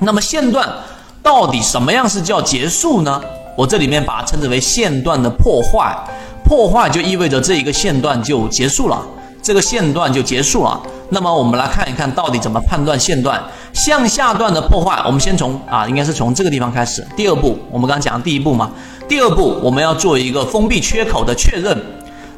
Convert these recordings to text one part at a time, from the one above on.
那么线段到底什么样是叫结束呢？我这里面把它称之为线段的破坏，破坏就意味着这一个线段就结束了，这个线段就结束了。那么我们来看一看到底怎么判断线段向下段的破坏。我们先从啊，应该是从这个地方开始。第二步，我们刚刚讲的第一步嘛。第二步，我们要做一个封闭缺口的确认。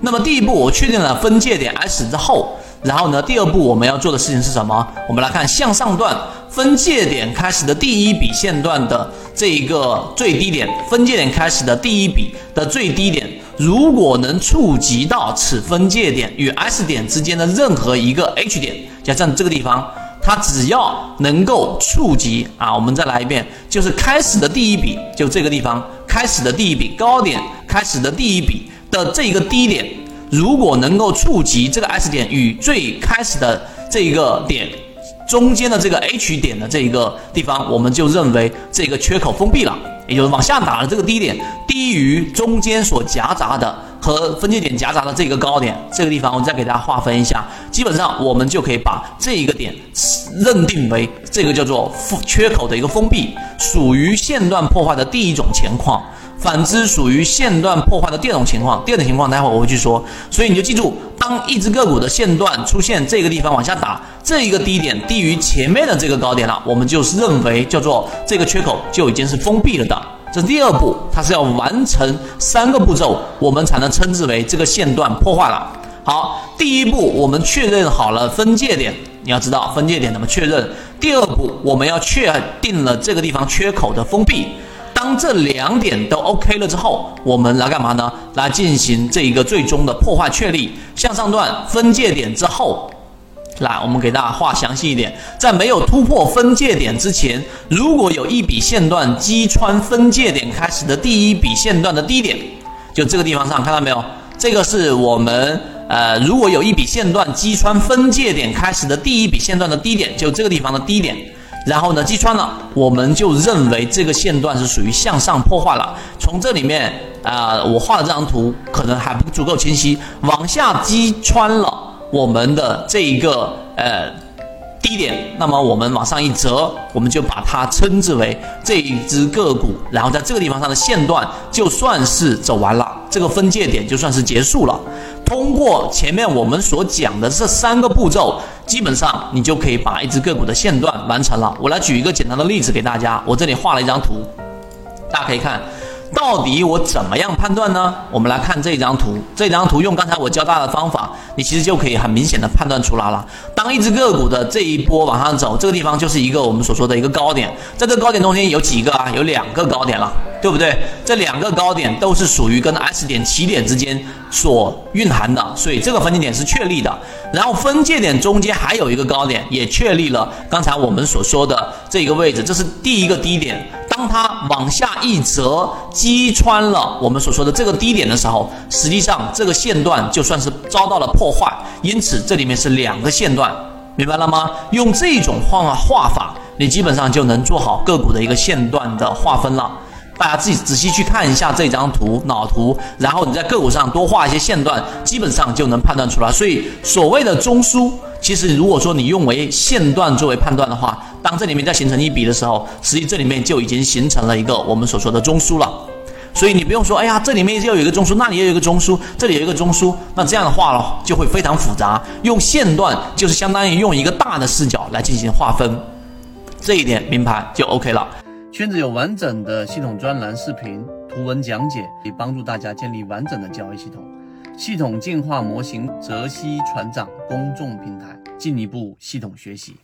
那么第一步，我确定了分界点 S 之后，然后呢，第二步我们要做的事情是什么？我们来看向上段分界点开始的第一笔线段的这一个最低点，分界点开始的第一笔的最低点，如果能触及到此分界点与 S 点之间的任何一个 H 点，就像这个地方。它只要能够触及啊，我们再来一遍，就是开始的第一笔，就这个地方开始的第一笔高点，开始的第一笔的这一个低点，如果能够触及这个 S 点与最开始的这一个点中间的这个 H 点的这一个地方，我们就认为这个缺口封闭了，也就是往下打的这个低点低于中间所夹杂的。和分界点夹杂的这个高点，这个地方我再给大家划分一下，基本上我们就可以把这一个点认定为这个叫做缺口的一个封闭，属于线段破坏的第一种情况。反之，属于线段破坏的第二种情况。第二种情况，待会儿我会去说。所以你就记住，当一只个股的线段出现这个地方往下打，这一个低点低于前面的这个高点了，我们就是认为叫做这个缺口就已经是封闭了的。这第二步，它是要完成三个步骤，我们才能称之为这个线段破坏了。好，第一步我们确认好了分界点，你要知道分界点怎么确认。第二步，我们要确定了这个地方缺口的封闭。当这两点都 OK 了之后，我们来干嘛呢？来进行这一个最终的破坏确立。向上段分界点之后。来，我们给大家画详细一点，在没有突破分界点之前，如果有一笔线段击穿分界点开始的第一笔线段的低点，就这个地方上看到没有？这个是我们呃，如果有一笔线段击穿分界点开始的第一笔线段的低点，就这个地方的低点，然后呢击穿了，我们就认为这个线段是属于向上破坏了。从这里面啊，我画的这张图可能还不足够清晰，往下击穿了。我们的这一个呃低点，那么我们往上一折，我们就把它称之为这一只个股，然后在这个地方上的线段就算是走完了，这个分界点就算是结束了。通过前面我们所讲的这三个步骤，基本上你就可以把一只个股的线段完成了。我来举一个简单的例子给大家，我这里画了一张图，大家可以看。到底我怎么样判断呢？我们来看这张图，这张图用刚才我教大家的方法，你其实就可以很明显的判断出来了。当一只个股的这一波往上走，这个地方就是一个我们所说的一个高点，在这个高点中间有几个啊？有两个高点了，对不对？这两个高点都是属于跟 S 点起点之间所蕴含的，所以这个分界点是确立的。然后分界点中间还有一个高点，也确立了刚才我们所说的这个位置，这是第一个低点。当它往下一折，击穿了我们所说的这个低点的时候，实际上这个线段就算是遭到了破坏。因此，这里面是两个线段，明白了吗？用这种画画法，你基本上就能做好个股的一个线段的划分了。大家自己仔细去看一下这张图脑图，然后你在个股上多画一些线段，基本上就能判断出来。所以，所谓的中枢，其实如果说你用为线段作为判断的话，当这里面再形成一笔的时候，实际这里面就已经形成了一个我们所说的中枢了。所以你不用说，哎呀，这里面又有一个中枢，那里又有一个中枢，这里有一个中枢，那这样的话呢，就会非常复杂。用线段就是相当于用一个大的视角来进行划分，这一点明白就 OK 了。圈子有完整的系统专栏、视频、图文讲解，可以帮助大家建立完整的交易系统。系统进化模型泽西船长公众平台，进一步系统学习。